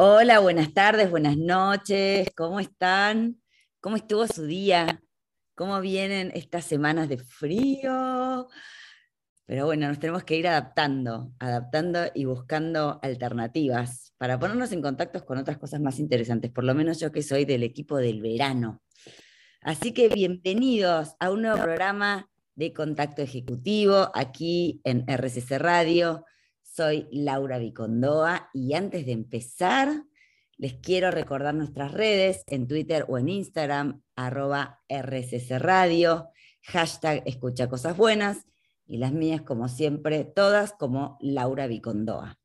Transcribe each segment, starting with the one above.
Hola, buenas tardes, buenas noches, ¿cómo están? ¿Cómo estuvo su día? ¿Cómo vienen estas semanas de frío? Pero bueno, nos tenemos que ir adaptando, adaptando y buscando alternativas para ponernos en contacto con otras cosas más interesantes, por lo menos yo que soy del equipo del verano. Así que bienvenidos a un nuevo programa de Contacto Ejecutivo aquí en RCC Radio. Soy Laura Vicondoa y antes de empezar, les quiero recordar nuestras redes en Twitter o en Instagram, arroba RCC Radio, hashtag Escucha Cosas Buenas y las mías, como siempre, todas como Laura Vicondoa.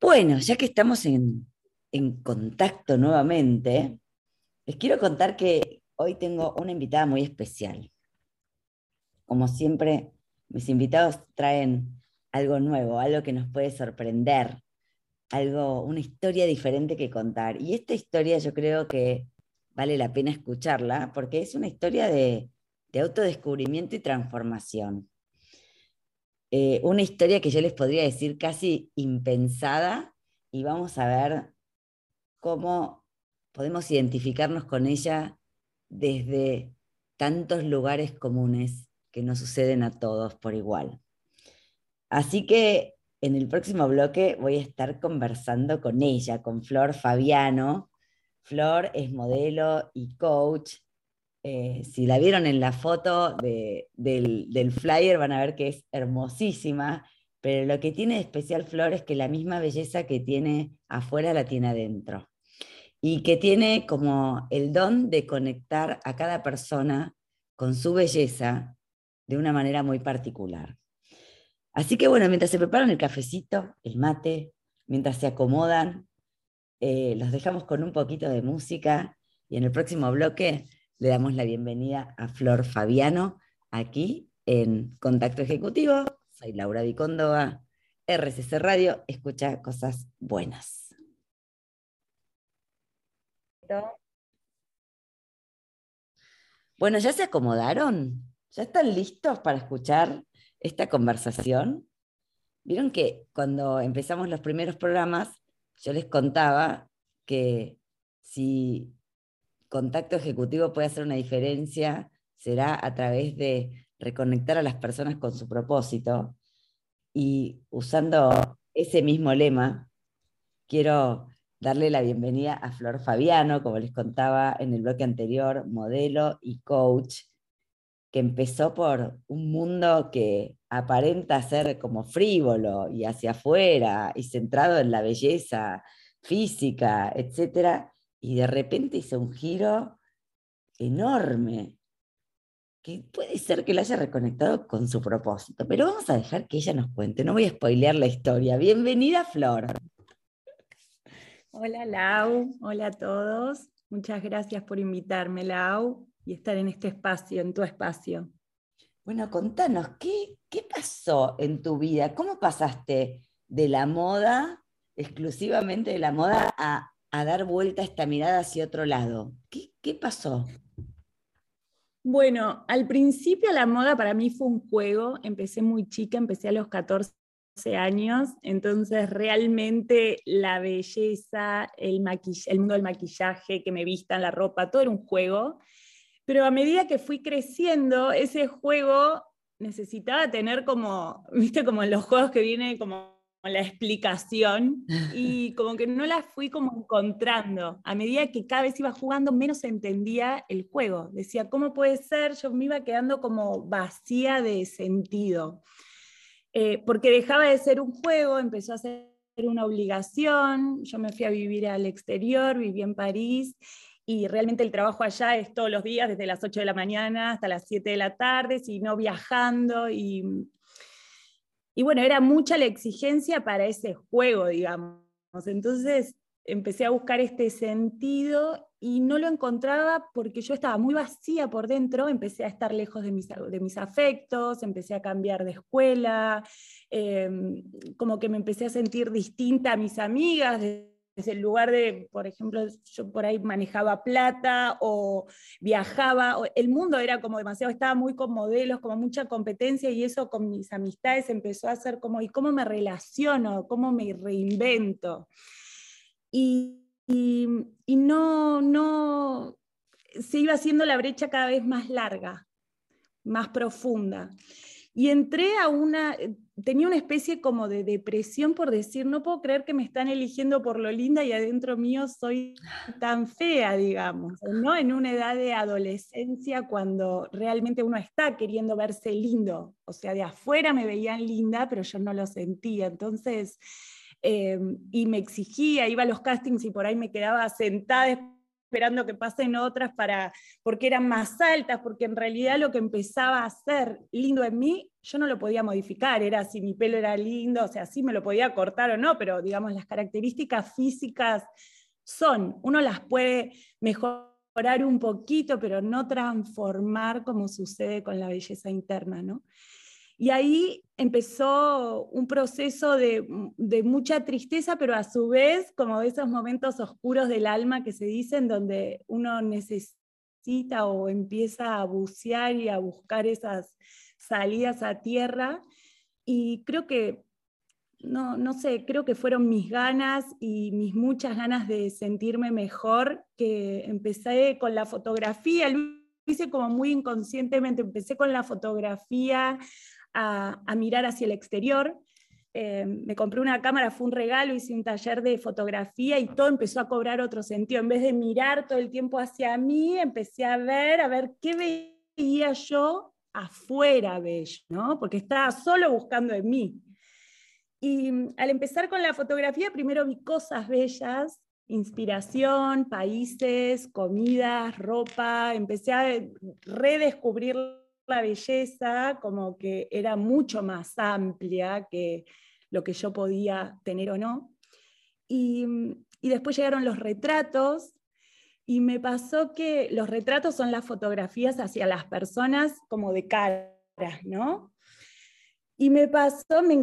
Bueno, ya que estamos en, en contacto nuevamente, les quiero contar que hoy tengo una invitada muy especial. Como siempre, mis invitados traen algo nuevo, algo que nos puede sorprender, algo, una historia diferente que contar. Y esta historia yo creo que vale la pena escucharla porque es una historia de, autodescubrimiento y transformación. Eh, una historia que yo les podría decir casi impensada y vamos a ver cómo podemos identificarnos con ella desde tantos lugares comunes que nos suceden a todos por igual. Así que en el próximo bloque voy a estar conversando con ella, con Flor Fabiano. Flor es modelo y coach. Eh, si la vieron en la foto del, flyer van a ver que es hermosísima, pero lo que tiene de especial Flor es que la misma belleza que tiene afuera la tiene adentro. Y que tiene como el don de conectar a cada persona con su belleza de una manera muy particular. Así que bueno, mientras se preparan el cafecito, el mate, mientras se acomodan, eh, los dejamos con un poquito de música y en el próximo bloque le damos la bienvenida a Flor Fabiano aquí en Contacto Ejecutivo. Soy Laura Vicondoa, RCC Radio, escucha cosas buenas. Bueno, ¿ya se acomodaron? ¿Ya están listos para escuchar esta conversación, vieron que cuando empezamos los primeros programas, yo les contaba que si contacto ejecutivo puede hacer una diferencia, será a través de reconectar a las personas con su propósito. Y usando ese mismo lema, quiero darle la bienvenida a Flor Fabiano, como les contaba en el bloque anterior, modelo y coach que empezó por un mundo que aparenta ser como frívolo y hacia afuera y centrado en la belleza física, etc. Y de repente hizo un giro enorme, que puede ser que lo haya reconectado con su propósito, pero vamos a dejar que ella nos cuente, no voy a spoilear la historia. Bienvenida, Flor. Hola, Lau. Hola a todos. Muchas gracias por invitarme, Lau y estar en este espacio, en tu espacio. Bueno, contanos, ¿qué, qué pasó en tu vida? ¿Cómo pasaste de la moda, exclusivamente de la moda, a, a dar vuelta esta mirada hacia otro lado? ¿Qué, qué pasó? Bueno, al principio la moda para mí fue un juego, empecé muy chica, empecé a los 14 años, entonces realmente la belleza, el, el mundo del maquillaje, que me vistan la ropa, todo era un juego. Pero a medida que fui creciendo, ese juego necesitaba tener como, viste, como en los juegos que viene como la explicación y como que no la fui como encontrando. A medida que cada vez iba jugando, menos entendía el juego. Decía, ¿cómo puede ser? Yo me iba quedando como vacía de sentido. Eh, porque dejaba de ser un juego, empezó a ser una obligación. Yo me fui a vivir al exterior, viví en París y realmente el trabajo allá es todos los días, desde las 8 de la mañana hasta las 7 de la tarde, sino viajando y, y bueno, era mucha la exigencia para ese juego, digamos. Entonces empecé a buscar este sentido y no lo encontraba porque yo estaba muy vacía por dentro, empecé a estar lejos de mis, de mis afectos, empecé a cambiar de escuela, em, como que me empecé a sentir distinta a mis amigas, en lugar de, por ejemplo, yo por ahí manejaba plata o viajaba, el mundo era como demasiado, estaba muy con modelos, como mucha competencia y eso con mis amistades empezó a ser como, ¿y cómo me relaciono? ¿Cómo me reinvento? y, y no, no, se iba haciendo la brecha cada vez más larga, más profunda. Y entré a una, tenía una especie como de depresión por decir, no puedo creer que me están eligiendo por lo linda y adentro mío soy tan fea, digamos, ¿no? En una edad de adolescencia cuando realmente uno está queriendo verse lindo, o sea, de afuera me veían linda, pero yo no lo sentía. Entonces, em, y me exigía, iba a los castings y por ahí me quedaba sentada esperando que pasen otras para, porque eran más altas, porque en realidad lo que empezaba a ser lindo en mí, yo no lo podía modificar, era si mi pelo era lindo, o sea, sí me lo podía cortar o no, pero digamos, las características físicas son, uno las puede mejorar un poquito, pero no transformar como sucede con la belleza interna, ¿no? Y ahí empezó un proceso de, mucha tristeza, pero a su vez como de esos momentos oscuros del alma que se dicen, donde uno necesita o empieza a bucear y a buscar esas salidas a tierra. Y creo que, no, no sé, creo que fueron mis ganas y mis muchas ganas de sentirme mejor que empecé con la fotografía. Lo hice como muy inconscientemente, empecé con la fotografía a, mirar hacia el exterior. Eh, me compré una cámara, fue un regalo, hice un taller de fotografía y todo empezó a cobrar otro sentido. En vez de mirar todo el tiempo hacia mí, empecé a ver, a ver qué veía yo afuera bello, ¿no? Porque estaba solo buscando en mí. Y mm, al empezar con la fotografía, primero vi cosas bellas, inspiración, países, comidas, ropa, empecé a redescubrir la belleza como que era mucho más amplia que lo que yo podía tener o no. Y, después llegaron los retratos y me pasó que los retratos son las fotografías hacia las personas como de cara, ¿no? Y me pasó, me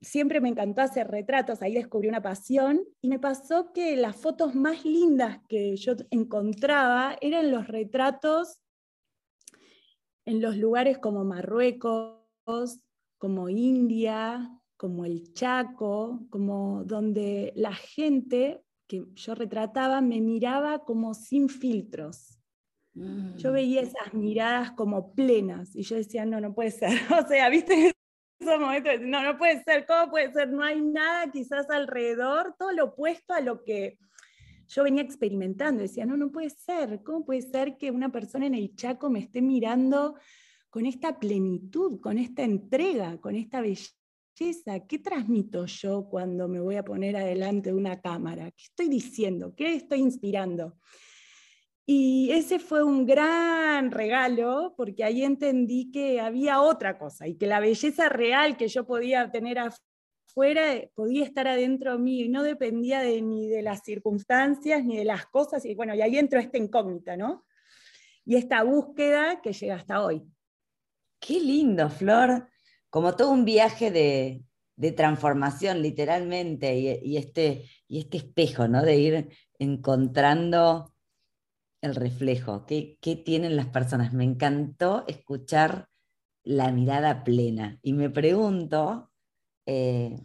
siempre me encantó hacer retratos, ahí descubrí una pasión, y me pasó que las fotos más lindas que yo encontraba eran los retratos en los lugares como Marruecos, como India, como el Chaco, como donde la gente que yo retrataba me miraba como sin filtros. Yo veía mm. esas miradas como plenas y yo decía, no, no puede ser. O sea, viste esos momentos, no, no puede ser, ¿cómo puede ser? No hay nada quizás alrededor, todo lo opuesto a lo que yo venía experimentando, decía, no, no puede ser, ¿cómo puede ser que una persona en el Chaco me esté mirando con esta plenitud, con esta entrega, con esta belleza? ¿Qué transmito yo cuando me voy a poner adelante de una cámara? ¿Qué estoy diciendo? ¿Qué estoy inspirando? Y ese fue un gran regalo porque ahí entendí que había otra cosa y que la belleza real que yo podía tener a fuera eh, podía estar adentro mío y no dependía de, ni de las circunstancias ni de las cosas. Y bueno, y ahí entró esta incógnita, ¿no? Y esta búsqueda que llega hasta hoy. Qué lindo, Flor. Como todo un viaje de, transformación, literalmente, y, este, y este espejo, ¿no? De ir encontrando el reflejo. ¿Qué, ¿Qué tienen las personas? Me encantó escuchar la mirada plena. Y me pregunto, eh,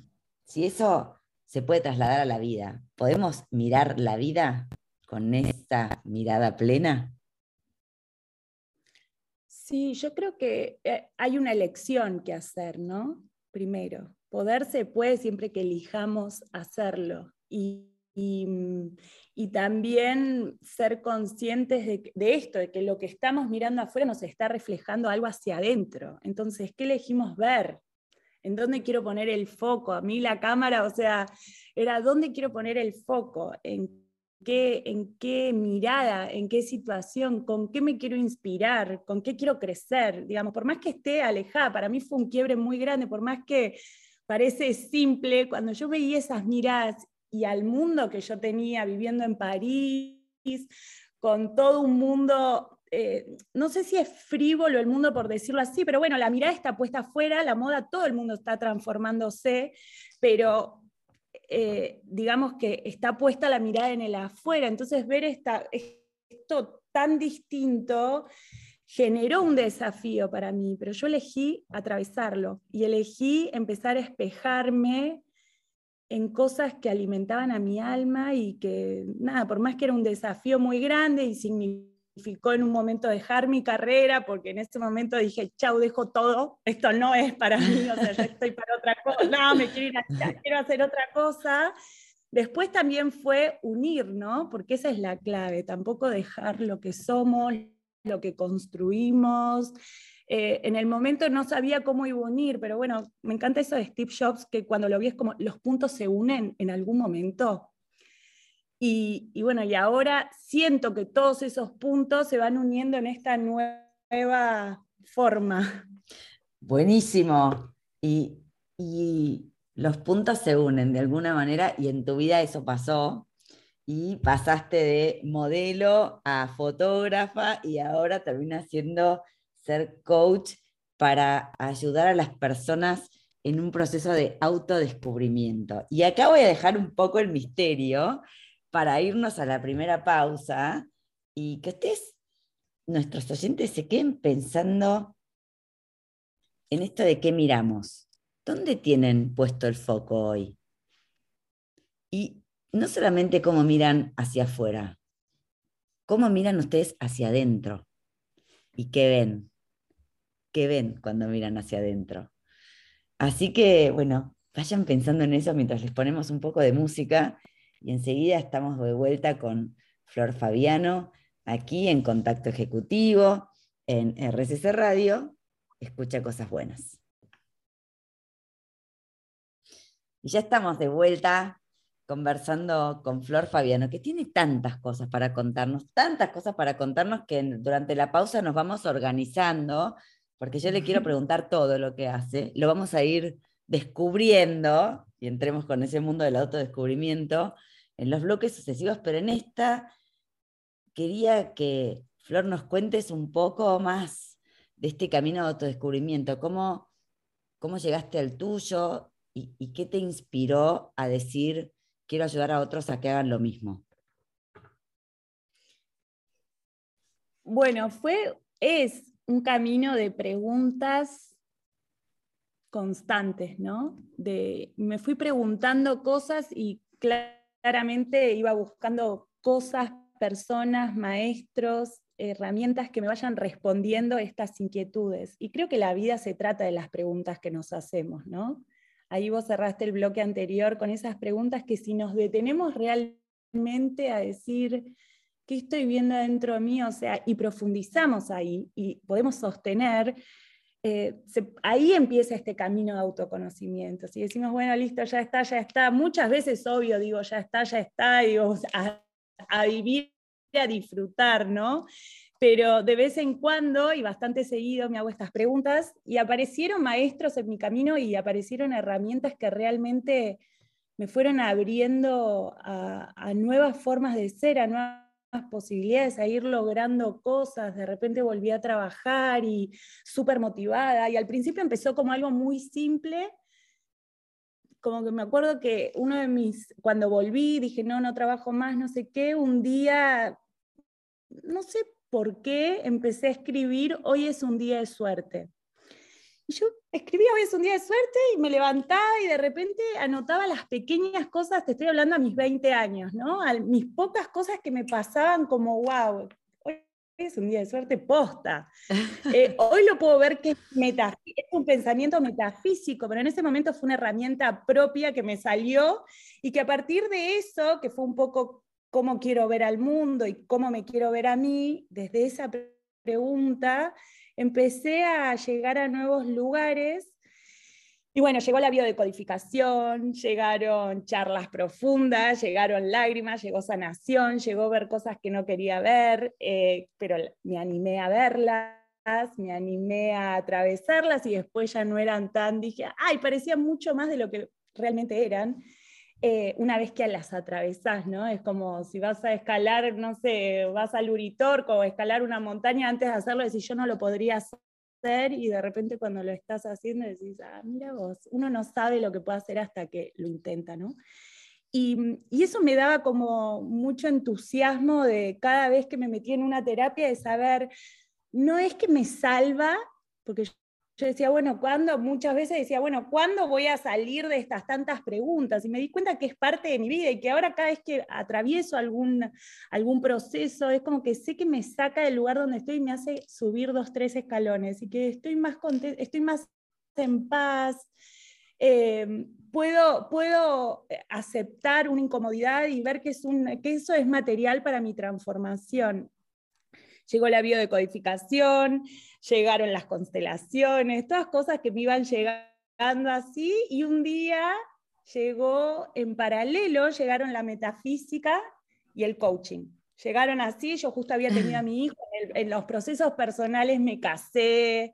si eso se puede trasladar a la vida, ¿podemos mirar la vida con esta mirada plena? Sí, yo creo que eh, hay una elección que hacer, ¿no? Primero, poder se puede siempre que elijamos hacerlo. Y, también ser conscientes de, de, esto, de que lo que estamos mirando afuera nos está reflejando algo hacia adentro. Entonces, ¿qué elegimos ver? en dónde quiero poner el foco. A mí la cámara, o sea, era dónde quiero poner el foco, en qué, en qué mirada, en qué situación, con qué me quiero inspirar, con qué quiero crecer. Digamos, por más que esté alejada, para mí fue un quiebre muy grande, por más que parece simple, cuando yo veía esas miradas y al mundo que yo tenía viviendo en París, con todo un mundo eh, no sé si es frívolo el mundo por decirlo así, pero bueno, la mirada está puesta afuera, la moda, todo el mundo está transformándose, pero eh, digamos que está puesta la mirada en el afuera, entonces ver esta, esto tan distinto generó un desafío para mí, pero yo elegí atravesarlo y elegí empezar a espejarme en cosas que alimentaban a mi alma y que, nada, por más que era un desafío muy grande y significó en un momento dejar mi carrera, porque en ese momento dije, chau, dejo todo, esto no es para mí, o sea, estoy para otra cosa, no, me quiero ir a, quiero hacer otra cosa. Después también fue unir, ¿no? Porque esa es la clave, tampoco dejar lo que somos, lo que construimos, eh, en el momento no sabía cómo iba a unir, pero bueno, me encanta eso de Steve Jobs, que cuando lo vi es como los puntos se unen en algún momento. Y, bueno, y ahora siento que todos esos puntos se van uniendo en esta nueva forma. Buenísimo. Y, y los puntos se unen de alguna manera y en tu vida eso pasó y pasaste de modelo a fotógrafa y ahora termina siendo ser coach para ayudar a las personas en un proceso de autodescubrimiento. Y acá voy a dejar un poco el misterio para irnos a la primera pausa y que ustedes, nuestros oyentes, se queden pensando en esto de qué miramos. ¿Dónde tienen puesto el foco hoy? Y no solamente cómo miran hacia afuera, cómo miran ustedes hacia adentro y qué ven que ven cuando miran hacia adentro. Así que, bueno, vayan pensando en eso mientras les ponemos un poco de música y enseguida estamos de vuelta con Flor Fabiano aquí en Contacto Ejecutivo, en RCC Radio. Escucha cosas buenas. Y ya estamos de vuelta conversando con Flor Fabiano, que tiene tantas cosas para contarnos, tantas cosas para contarnos que durante la pausa nos vamos organizando porque yo le quiero preguntar todo lo que hace, lo vamos a ir descubriendo, y entremos con ese mundo del autodescubrimiento, en los bloques sucesivos, pero en esta quería que Flor nos cuentes un poco más de este camino de autodescubrimiento, cómo, cómo llegaste al tuyo y, qué te inspiró a decir, quiero ayudar a otros a que hagan lo mismo. Bueno, fue, es un camino de preguntas constantes, ¿no? De, me fui preguntando cosas y claramente iba buscando cosas, personas, maestros, herramientas que me vayan respondiendo estas inquietudes. Y creo que la vida se trata de las preguntas que nos hacemos, ¿no? Ahí vos cerraste el bloque anterior con esas preguntas que si nos detenemos realmente a decir, ¿qué estoy viendo dentro de mí? O sea, y profundizamos ahí y podemos sostener, eh, ahí empieza este camino de autoconocimiento. Si decimos, bueno, listo, ya está, ya está, muchas veces obvio digo, ya está, ya está, digo, a, a vivir, a disfrutar, ¿no? Pero de vez en cuando, y bastante seguido, me hago estas preguntas y aparecieron maestros en mi camino y aparecieron herramientas que realmente me fueron abriendo a, a nuevas formas de ser, a nuevas posibilidades, a ir logrando cosas, de repente volví a trabajar y súper motivada, y al principio empezó como algo muy simple, como que me acuerdo que uno de mis, cuando volví, dije, no, no trabajo más, no sé qué, un día, no sé por qué, empecé a escribir, hoy es un día de suerte. Y yo escribía hoy es un día de suerte y me levantaba y de repente anotaba las pequeñas cosas, te estoy hablando a mis 20 años, ¿no? A mis pocas cosas que me pasaban como, wow, hoy es un día de suerte posta. Eh, hoy lo puedo ver que es, es un pensamiento metafísico, pero en ese momento fue una herramienta propia que me salió y que a partir de eso, que fue un poco cómo quiero ver al mundo y cómo me quiero ver a mí, desde esa pregunta, empecé a llegar a nuevos lugares. Y bueno, llegó la biodecodificación, llegaron charlas profundas, llegaron lágrimas, llegó sanación, llegó ver cosas que no quería ver, eh, pero me animé a verlas, me animé a atravesarlas y después ya no eran tan, dije, ay, parecían mucho más de lo que realmente eran. Eh, una vez que las atravesás, ¿no? Es como si vas a escalar, no sé, vas al Uritorco o escalar una montaña antes de hacerlo, decís, yo no lo podría hacer, y de repente cuando lo estás haciendo decís, ah, mira vos, uno no sabe lo que puede hacer hasta que lo intenta, ¿no? Y, y, eso me daba como mucho entusiasmo de cada vez que me metí en una terapia de saber, no es que me salva, porque yo decía, bueno, ¿cuándo? Muchas veces decía, bueno, ¿cuándo voy a salir de estas tantas preguntas? Y me di cuenta que es parte de mi vida y que ahora cada vez que atravieso algún, algún proceso, es como que sé que me saca del lugar donde estoy y me hace subir dos, tres escalones y que estoy más contenta, estoy más en paz. Eh, puedo, puedo aceptar una incomodidad y ver que, es un, que eso es material para mi transformación llegó la biodecodificación, llegaron las constelaciones, todas cosas que me iban llegando así, y un día llegó en paralelo, llegaron la metafísica y el coaching. Llegaron así, yo justo había tenido a mi hijo, en, los procesos personales me casé,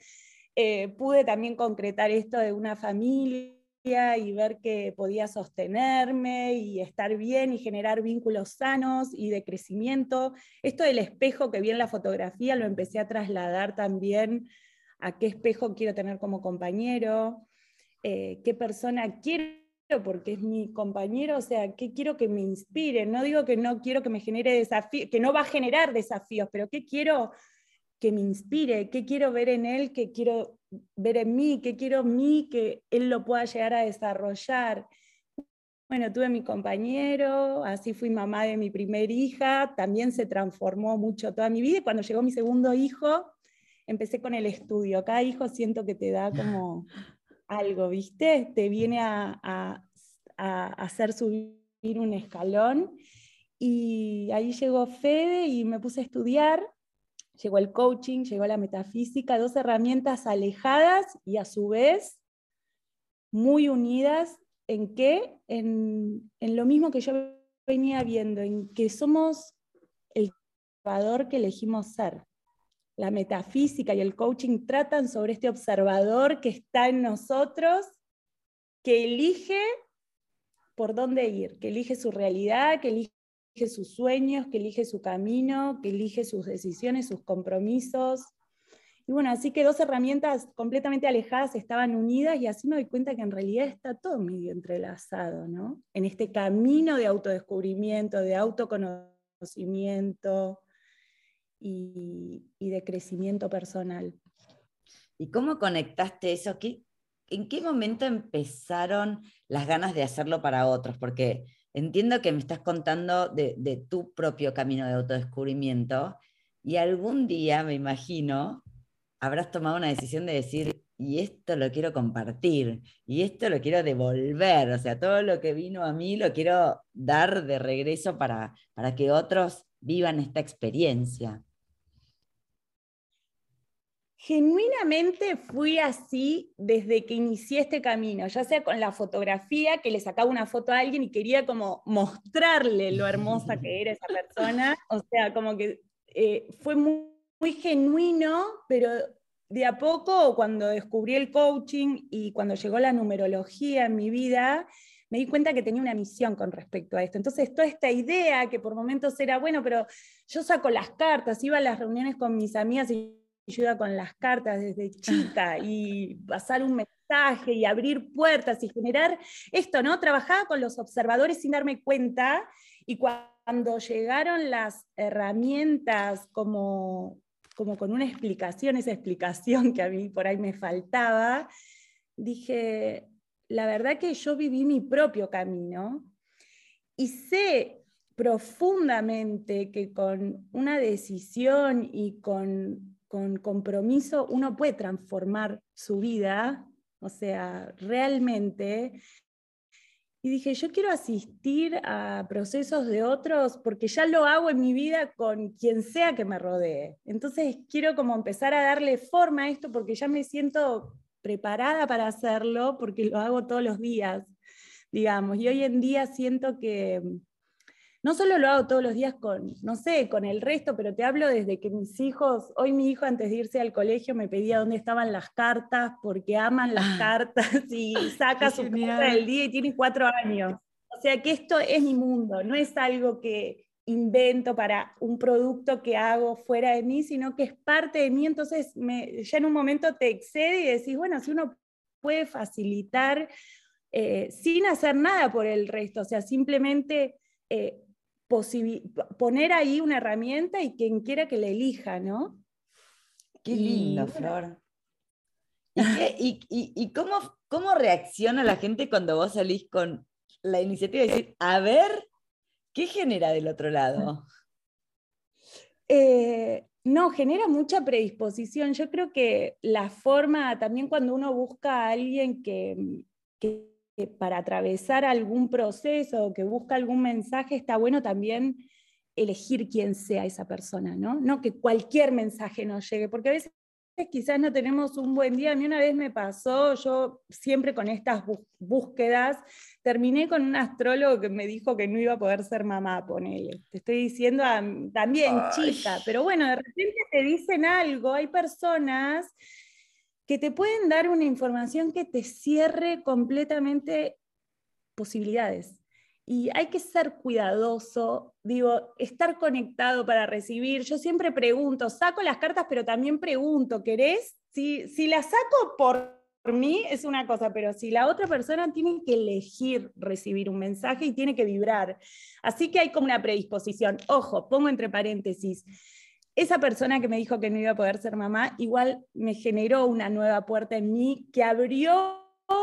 eh, pude también concretar esto de una familia y ver que podía sostenerme y estar bien y generar vínculos sanos y de crecimiento. Esto del espejo que vi en la fotografía lo empecé a trasladar también a qué espejo quiero tener como compañero, eh, qué persona quiero porque es mi compañero, o sea, qué quiero que me inspire. No digo que no quiero que me genere desafíos, que no va a generar desafíos, pero qué quiero que me inspire, qué quiero ver en él, qué quiero ver en mí, qué quiero en mí, que él lo pueda llegar a desarrollar. Bueno, tuve mi compañero, así fui mamá de mi primer hija, también se transformó mucho toda mi vida y cuando llegó mi segundo hijo, empecé con el estudio. Cada hijo siento que te da como algo, ¿viste? Te viene a, a, a hacer subir un escalón. Y ahí llegó Fede y me puse a estudiar llegó el coaching, llegó la metafísica, dos herramientas alejadas y a su vez muy unidas en qué? En, lo mismo que yo venía viendo, en que somos el observador que elegimos ser. La metafísica y el coaching tratan sobre este observador que está en nosotros, que elige por dónde ir, que elige su realidad, que elige sus sueños, que elige su camino, que elige sus decisiones, sus compromisos. Y bueno, así que dos herramientas completamente alejadas estaban unidas y así me doy cuenta que en realidad está todo medio entrelazado, ¿no? En este camino de autodescubrimiento, de autoconocimiento y, y de crecimiento personal. ¿Y cómo conectaste eso? ¿En qué momento empezaron las ganas de hacerlo para otros? Porque entiendo que me estás contando de, tu propio camino de autodescubrimiento y algún día, me imagino, habrás tomado una decisión de decir, y esto lo quiero compartir, y esto lo quiero devolver, o sea, todo lo que vino a mí lo quiero dar de regreso para, para que otros vivan esta experiencia genuinamente fui así desde que inicié este camino, ya sea con la fotografía, que le sacaba una foto a alguien y quería como mostrarle lo hermosa que era esa persona, o sea, como que eh, fue muy, muy genuino, pero de a poco, cuando descubrí el coaching y cuando llegó la numerología en mi vida, me di cuenta que tenía una misión con respecto a esto. Entonces, toda esta idea que por momentos era, bueno, pero yo saco las cartas, iba a las reuniones con mis amigas y ayuda con las cartas desde chica y pasar un mensaje y abrir puertas y generar esto, ¿no? Trabajaba con los observadores sin darme cuenta y cuando llegaron las herramientas como, como con una explicación, esa explicación que a mí por ahí me faltaba, dije, la verdad que yo viví mi propio camino y sé profundamente que con una decisión y con con compromiso uno puede transformar su vida, o sea, realmente. Y dije, yo quiero asistir a procesos de otros porque ya lo hago en mi vida con quien sea que me rodee. Entonces quiero como empezar a darle forma a esto porque ya me siento preparada para hacerlo porque lo hago todos los días, digamos. Y hoy en día siento que, no solo lo hago todos los días con, no sé, con el resto, pero te hablo desde que mis hijos, hoy mi hijo antes de irse al colegio me pedía dónde estaban las cartas, porque aman las ah. cartas y saca su carta del día y tiene cuatro años. O sea que esto es mi mundo, no es algo que invento para un producto que hago fuera de mí, sino que es parte de mí, entonces me, ya en un momento te excede y decís, bueno, si uno puede facilitar eh, sin hacer nada por el resto, o sea, simplemente... Eh, poner ahí una herramienta y quien quiera que la elija, ¿no? Qué lindo, Flor. ¿Y, cómo, cómo reacciona la gente cuando vos salís con la iniciativa de decir, a ver, ¿qué genera del otro lado? Eh, no, genera mucha predisposición. Yo creo que la forma, también cuando uno busca a alguien que, para atravesar algún proceso, que busca algún mensaje, está bueno también elegir quién sea esa persona, ¿no? No que cualquier mensaje nos llegue, porque a veces quizás no tenemos un buen día. A mí una vez me pasó, yo siempre con estas búsquedas, terminé con un astrólogo que me dijo que no iba a poder ser mamá, ponele. Te estoy diciendo también chica, pero bueno, de repente te dicen algo, hay personas que te pueden dar una información que te cierre completamente posibilidades y hay que ser cuidadoso, digo, estar conectado para recibir. Yo siempre pregunto, saco las cartas, pero también pregunto, ¿querés? Si, si las saco por mí es una cosa, pero si la otra persona tiene que elegir recibir un mensaje y tiene que vibrar. Así que hay como una predisposición. Ojo, pongo entre paréntesis. Esa persona que me dijo que no iba a poder ser mamá, igual me generó una nueva puerta en mí que abrió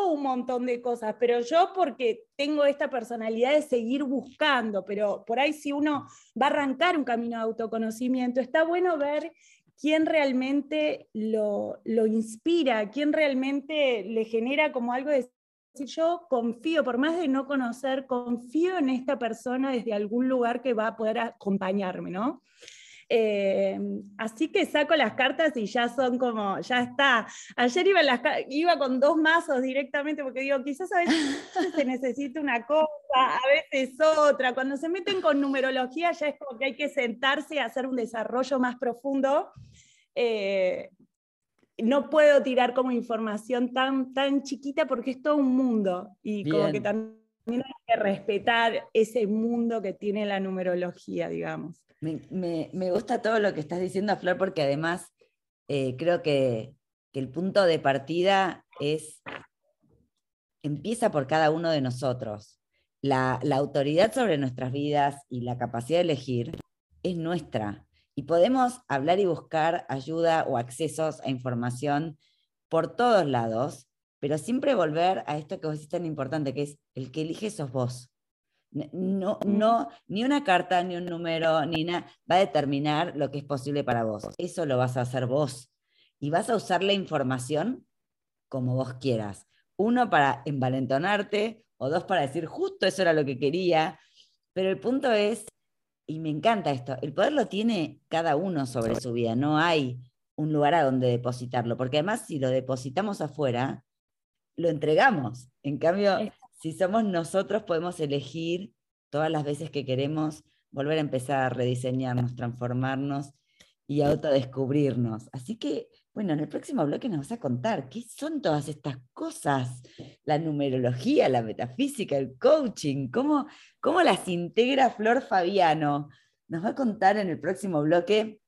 un montón de cosas, pero yo porque tengo esta personalidad de seguir buscando, pero por ahí si uno va a arrancar un camino de autoconocimiento, está bueno ver quién realmente lo, lo inspira, quién realmente le genera como algo de decir, yo confío, por más de no conocer, confío en esta persona desde algún lugar que va a poder acompañarme, ¿no? Eh, así que saco las cartas y ya son como, ya está. Ayer iba, iba con dos mazos directamente porque digo, quizás a veces se necesita una cosa, a veces otra. Cuando se meten con numerología ya es como que hay que sentarse y hacer un desarrollo más profundo. Eh, no puedo tirar como información tan, tan chiquita porque es todo un mundo y como que también hay que respetar ese mundo que tiene la numerología, digamos. Me, gusta todo lo que estás diciendo, Flor, porque además eh, creo que, el punto de partida es, empieza por cada uno de nosotros. La, la autoridad sobre nuestras vidas y la capacidad de elegir es nuestra. Y podemos hablar y buscar ayuda o accesos a información por todos lados, pero siempre volver a esto que vos decís tan importante, que es el que elige sos vos. No, no, ni una carta, ni un número, ni nada, va a determinar lo que es posible para vos. Eso lo vas a hacer vos. Y vas a usar la información como vos quieras. Uno, para envalentonarte, o dos, para decir, justo eso era lo que quería. Pero el punto es, y me encanta esto, el poder lo tiene cada uno sobre su vida. No hay un lugar a donde depositarlo, porque además si lo depositamos afuera, lo entregamos. En cambio, si somos nosotros, podemos elegir todas las veces que queremos volver a empezar a rediseñarnos, transformarnos y autodescubrirnos. Así que, bueno, en el próximo bloque nos vas a contar qué son todas estas cosas, la numerología, la metafísica, el coaching, cómo, cómo las integra Flor Fabiano. Nos va a contar en el próximo bloque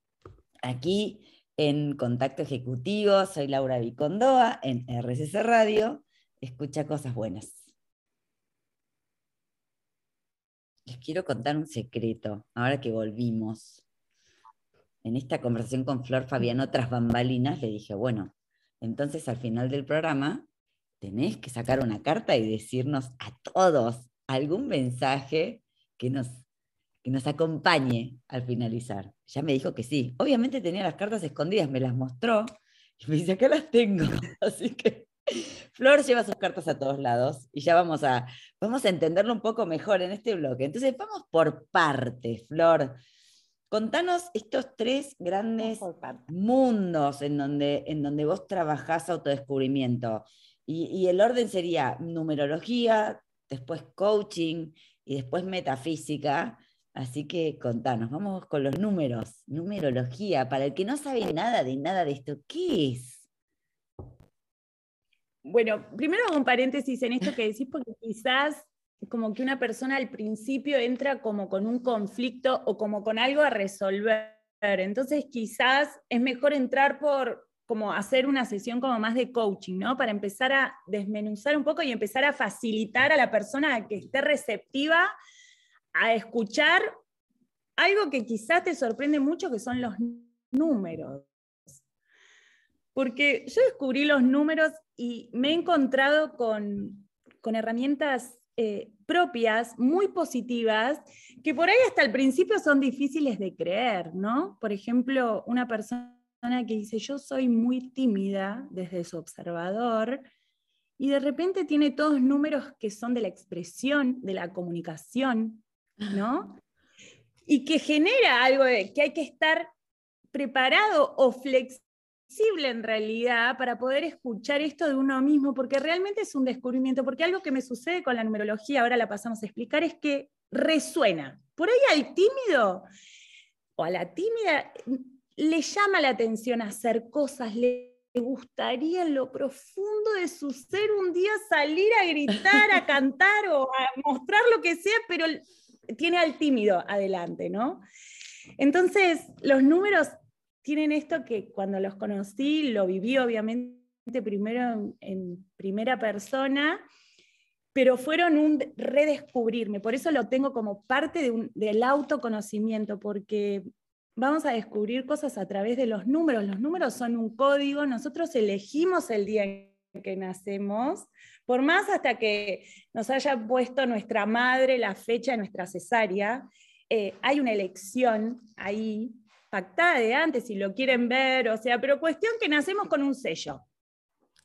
aquí en Contacto Ejecutivo. Soy Laura Vicondoa en RCC Radio. Escucha cosas buenas. Les quiero contar un secreto, ahora que volvimos. En esta conversación con Flor Fabiano tras bambalinas, le dije, bueno, entonces al final del programa tenés que sacar una carta y decirnos a todos algún mensaje que nos, que nos acompañe al finalizar. Ya me dijo que sí. Obviamente tenía las cartas escondidas, me las mostró y me dice, acá las tengo. Así que Flor lleva sus cartas a todos lados y ya vamos a, vamos a entenderlo un poco mejor en este bloque. Entonces, vamos por partes, Flor. Contanos estos tres grandes mundos en donde, en donde vos trabajás autodescubrimiento. Y, y el orden sería numerología, después coaching y después metafísica. Así que contanos, vamos con los números, numerología. Para el que no sabe nada de nada de esto, ¿qué es? Bueno, primero hago un paréntesis en esto que decís, porque quizás como que una persona al principio entra como con un conflicto o como con algo a resolver. Entonces quizás es mejor entrar por como hacer una sesión como más de coaching, ¿no? Para empezar a desmenuzar un poco y empezar a facilitar a la persona que esté receptiva a escuchar algo que quizás te sorprende mucho, que son los números. porque yo descubrí los números y me he encontrado con, herramientas eh, propias muy positivas que por ahí hasta el principio son difíciles de creer, ¿no? Por ejemplo, una persona que dice, yo soy muy tímida desde su observador, y de repente tiene todos números que son de la expresión, de la comunicación, ¿no? Y que genera algo de que hay que estar preparado o flexible en realidad para poder escuchar esto de uno mismo, porque realmente es un descubrimiento, porque algo que me sucede con la numerología, ahora la pasamos a explicar, es que resuena. Por ahí al tímido o a la tímida le llama la atención hacer cosas, le gustaría en lo profundo de su ser un día salir a gritar, a cantar o a mostrar lo que sea, pero tiene al tímido adelante, ¿no? Entonces, los números tienen esto que cuando los conocí, lo viví obviamente primero en, primera persona, pero fueron un redescubrirme. Por eso lo tengo como parte del autoconocimiento, porque vamos a descubrir cosas a través de los números. Los números son un código, nosotros elegimos el día en que nacemos, por más hasta que nos haya puesto nuestra madre la fecha de nuestra cesárea, eh, hay una elección ahí pactada de antes, si lo quieren ver, o sea, pero cuestión que nacemos con un sello.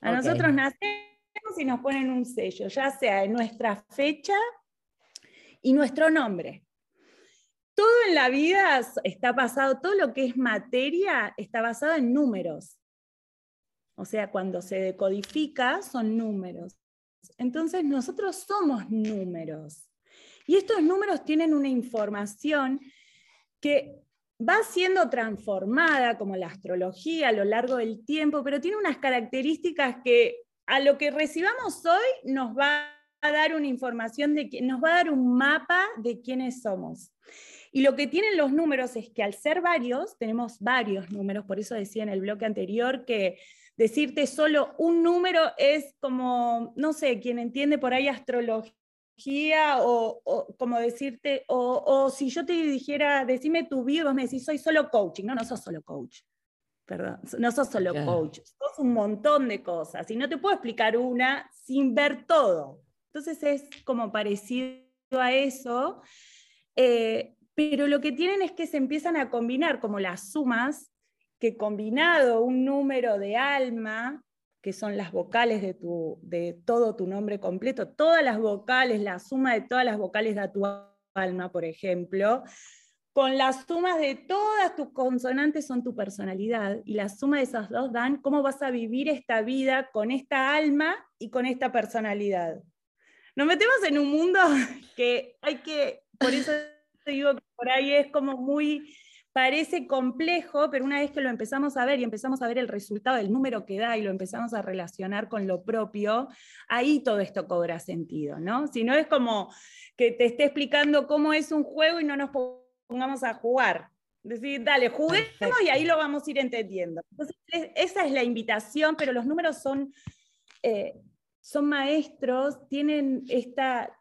A nosotros nacemos y nos ponen un sello, ya sea en nuestra fecha y nuestro nombre todo en la vida está basado, todo lo que es materia está basado en números. O sea, cuando se decodifica son números. Entonces nosotros somos números. Y estos números tienen una información que va siendo transformada, como la astrología, a lo largo del tiempo, pero tiene unas características que a lo que recibamos hoy nos va a dar una información, de, nos va a dar un mapa de quiénes somos. Y lo que tienen los números es que al ser varios, tenemos varios números, por eso decía en el bloque anterior que decirte solo un número es como, no sé, quien entiende por ahí astrología o, como decirte, o, si yo te dijera, decime tu vida, vos me decís, soy solo coaching, no, no sos solo coach. Perdón, no sos solo coach, sos un montón de cosas y no te puedo explicar una sin ver todo. Entonces es como parecido a eso. Eh, pero lo que tienen es que se empiezan a combinar como las sumas, que combinado un número de alma, que son las vocales de, tu, de todo tu nombre completo, todas las vocales, la suma de todas las vocales de tu alma, por ejemplo, con las sumas de todas tus consonantes son tu personalidad y la suma de esas dos dan cómo vas a vivir esta vida con esta alma y con esta personalidad. Nos metemos en un mundo que hay que, por eso digo que por ahí es como muy, parece complejo, pero una vez que lo empezamos a ver y empezamos a ver el resultado del número que da y lo empezamos a relacionar con lo propio, ahí todo esto cobra sentido, ¿no? Si no es como que te esté explicando cómo es un juego y no nos pongamos a jugar. Decir, dale, juguemos y ahí lo vamos a ir entendiendo. Entonces, esa es la invitación, pero los números son, eh, son maestros, tienen esta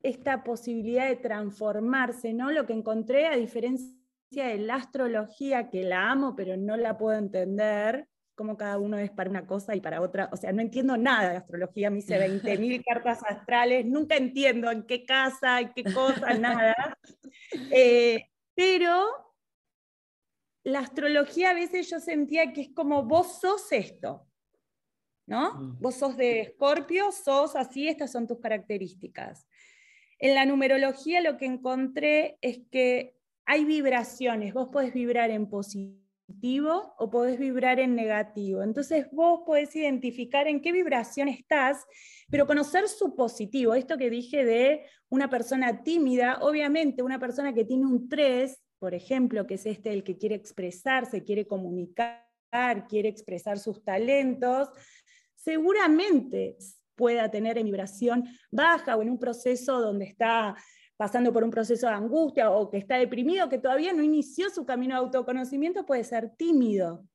esta posibilidad de transformarse, ¿no? Lo que encontré, a diferencia de la astrología, que la amo, pero no la puedo entender, como cada uno es para una cosa y para otra. O sea, no entiendo nada de astrología, me hice 20.000 cartas astrales, nunca entiendo en qué casa, en qué cosa, nada. Eh, pero la astrología a veces yo sentía que es como vos sos esto, ¿no? Mm. Vos sos de Escorpio, sos así, estas son tus características. En la numerología lo que encontré es que hay vibraciones, vos podés vibrar en positivo o podés vibrar en negativo. Entonces vos podés identificar en qué vibración estás, pero conocer su positivo. Esto que dije de una persona tímida, obviamente una persona que tiene un 3, por ejemplo, que es este el que quiere expresarse, quiere comunicar, quiere expresar sus talentos, seguramente pueda tener en vibración baja o en un proceso donde está pasando por un proceso de angustia o que está deprimido, que todavía no inició su camino de autoconocimiento, puede ser tímido.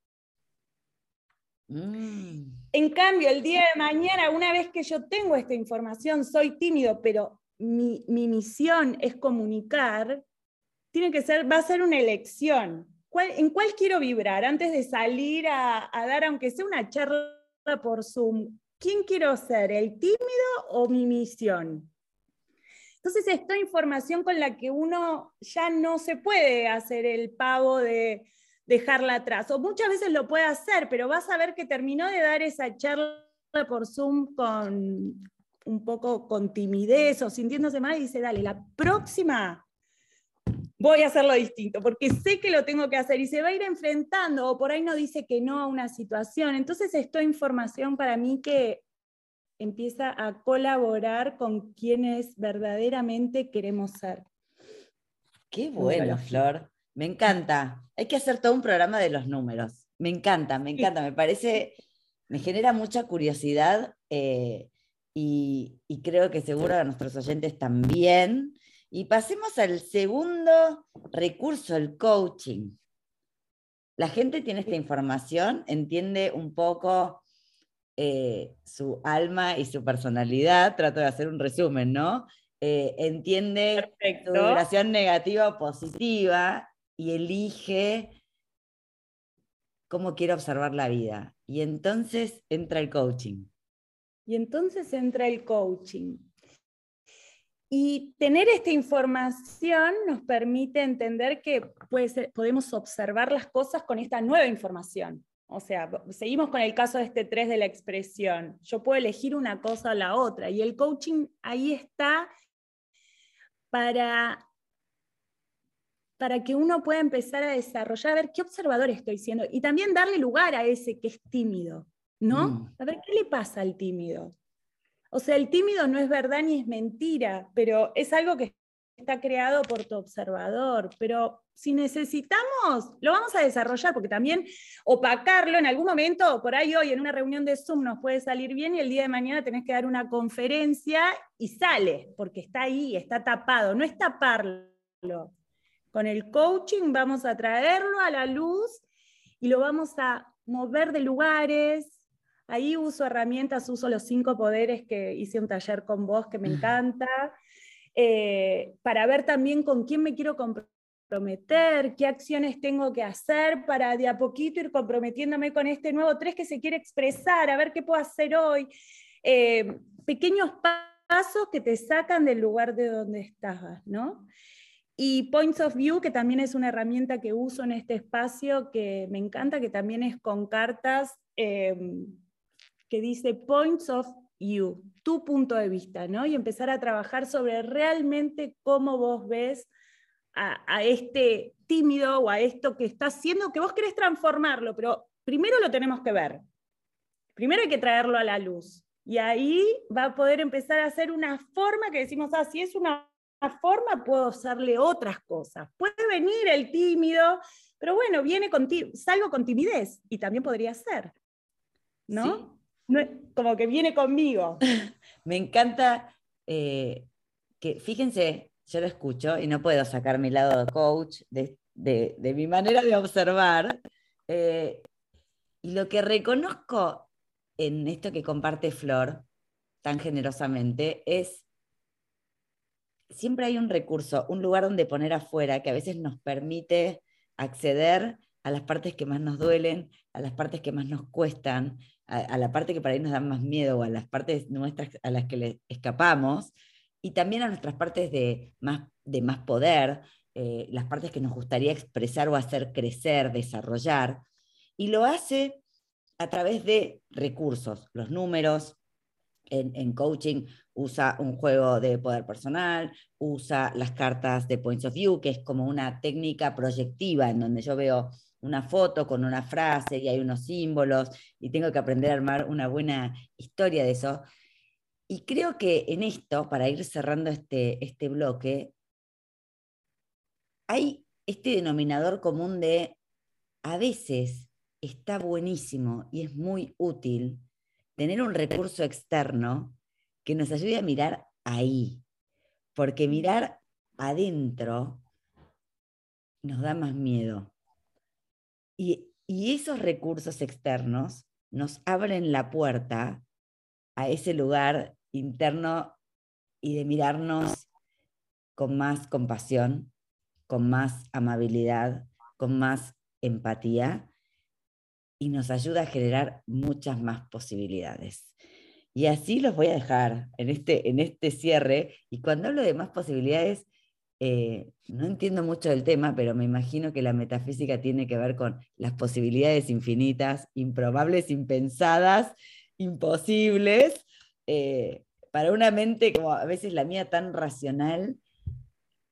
Mm. En cambio, el día de mañana, una vez que yo tengo esta información, soy tímido, pero mi, mi misión es comunicar, tiene que ser, va a ser una elección. ¿en cuál quiero vibrar antes de salir a, a dar, aunque sea una charla por Zoom? ¿Quién quiero ser, el tímido o mi misión? Entonces, esta información con la que uno ya no se puede hacer el pago de dejarla atrás. O muchas veces lo puede hacer, pero vas a ver que terminó de dar esa charla por Zoom con un poco con timidez o sintiéndose mal y dice, dale, la próxima voy a hacerlo distinto, porque sé que lo tengo que hacer y se va a ir enfrentando, o por ahí no dice que no a una situación. Entonces, esto es información para mí que empieza a colaborar con quienes verdaderamente queremos ser. Qué bueno, Flor. Me encanta. Hay que hacer todo un programa de los números. Me encanta, me encanta. Me parece, me genera mucha curiosidad eh, y, y, creo que seguro a nuestros oyentes también. Y pasemos al segundo recurso, el coaching. La gente tiene esta información, entiende un poco eh, su alma y su personalidad, trato de hacer un resumen, ¿no? Eh, entiende su vibración negativa o positiva y elige cómo quiere observar la vida. Y entonces entra el coaching. Y entonces entra el coaching. Y tener esta información nos permite entender que podemos observar las cosas con esta nueva información. O sea, seguimos con el caso de este 3 de la expresión. Yo puedo elegir una cosa o la otra. Y el coaching ahí está para, para que uno pueda empezar a desarrollar, a ver qué observador estoy siendo. Y también darle lugar a ese que es tímido, ¿no? Mm. A ver qué le pasa al tímido. O sea, el tímido no es verdad ni es mentira, pero es algo que está creado por tu observador, pero si necesitamos, lo vamos a desarrollar, porque también opacarlo en algún momento, por ahí hoy en una reunión de Zoom nos puede salir bien y el día de mañana tenés que dar una conferencia y sale, porque está ahí, está tapado, no es taparlo. Con el coaching vamos a traerlo a la luz y lo vamos a mover de lugares. Ahí uso herramientas, uso los cinco poderes que hice un taller con vos que me encanta. Eh, para ver también con quién me quiero comprometer, qué acciones tengo que hacer para de a poquito ir comprometiéndome con este nuevo tres que se quiere expresar, a ver qué puedo hacer hoy. Eh, pequeños pasos que te sacan del lugar de donde estabas, ¿no? Y Points of View, que también es una herramienta que uso en este espacio, que me encanta, que también es con cartas eh, que dice Points of tu punto de vista, ¿no? Y empezar a trabajar sobre realmente cómo vos ves a, este tímido o a esto que está haciendo, que vos querés transformarlo, pero primero lo tenemos que ver. Primero hay que traerlo a la luz. Y ahí va a poder empezar a hacer una forma que decimos, ah, si es una forma, puedo hacerle otras cosas. Puede venir el tímido, pero bueno, viene con salgo con timidez y también podría ser. ¿No? Como que viene conmigo. Me encanta eh, que, fíjense, yo lo escucho y no puedo sacar mi lado de coach de, mi manera de observar. Eh, y lo que reconozco en esto que comparte Flor tan generosamente es, siempre hay un recurso, un lugar donde poner afuera que a veces nos permite acceder a las partes que más nos duelen, a las partes que más nos cuestan, a, la parte que para ahí nos da más miedo o a las partes nuestras a las que le escapamos, y también a nuestras partes de más, de más poder, eh, las partes que nos gustaría expresar o hacer crecer, desarrollar, y lo hace a través de recursos, los números, en, en, coaching usa un juego de poder personal, usa las cartas de Points of View, que es como una técnica proyectiva en donde yo veo una foto con una frase y hay unos símbolos y tengo que aprender a armar una buena historia de eso. Y creo que en esto, para ir cerrando este, este bloque, hay este denominador común de a veces está buenísimo y es muy útil tener un recurso externo que nos ayude a mirar ahí, porque mirar adentro nos da más miedo. Y, esos recursos externos nos abren la puerta a ese lugar interno y de mirarnos con más compasión, con más amabilidad, con más empatía y nos ayuda a generar muchas más posibilidades. Y así los voy a dejar en este, en este cierre. Y cuando hablo de más posibilidades, eh, no entiendo mucho del tema, pero me imagino que la metafísica tiene que ver con las posibilidades infinitas, improbables, impensadas, imposibles, eh, para una mente como a veces la mía tan racional,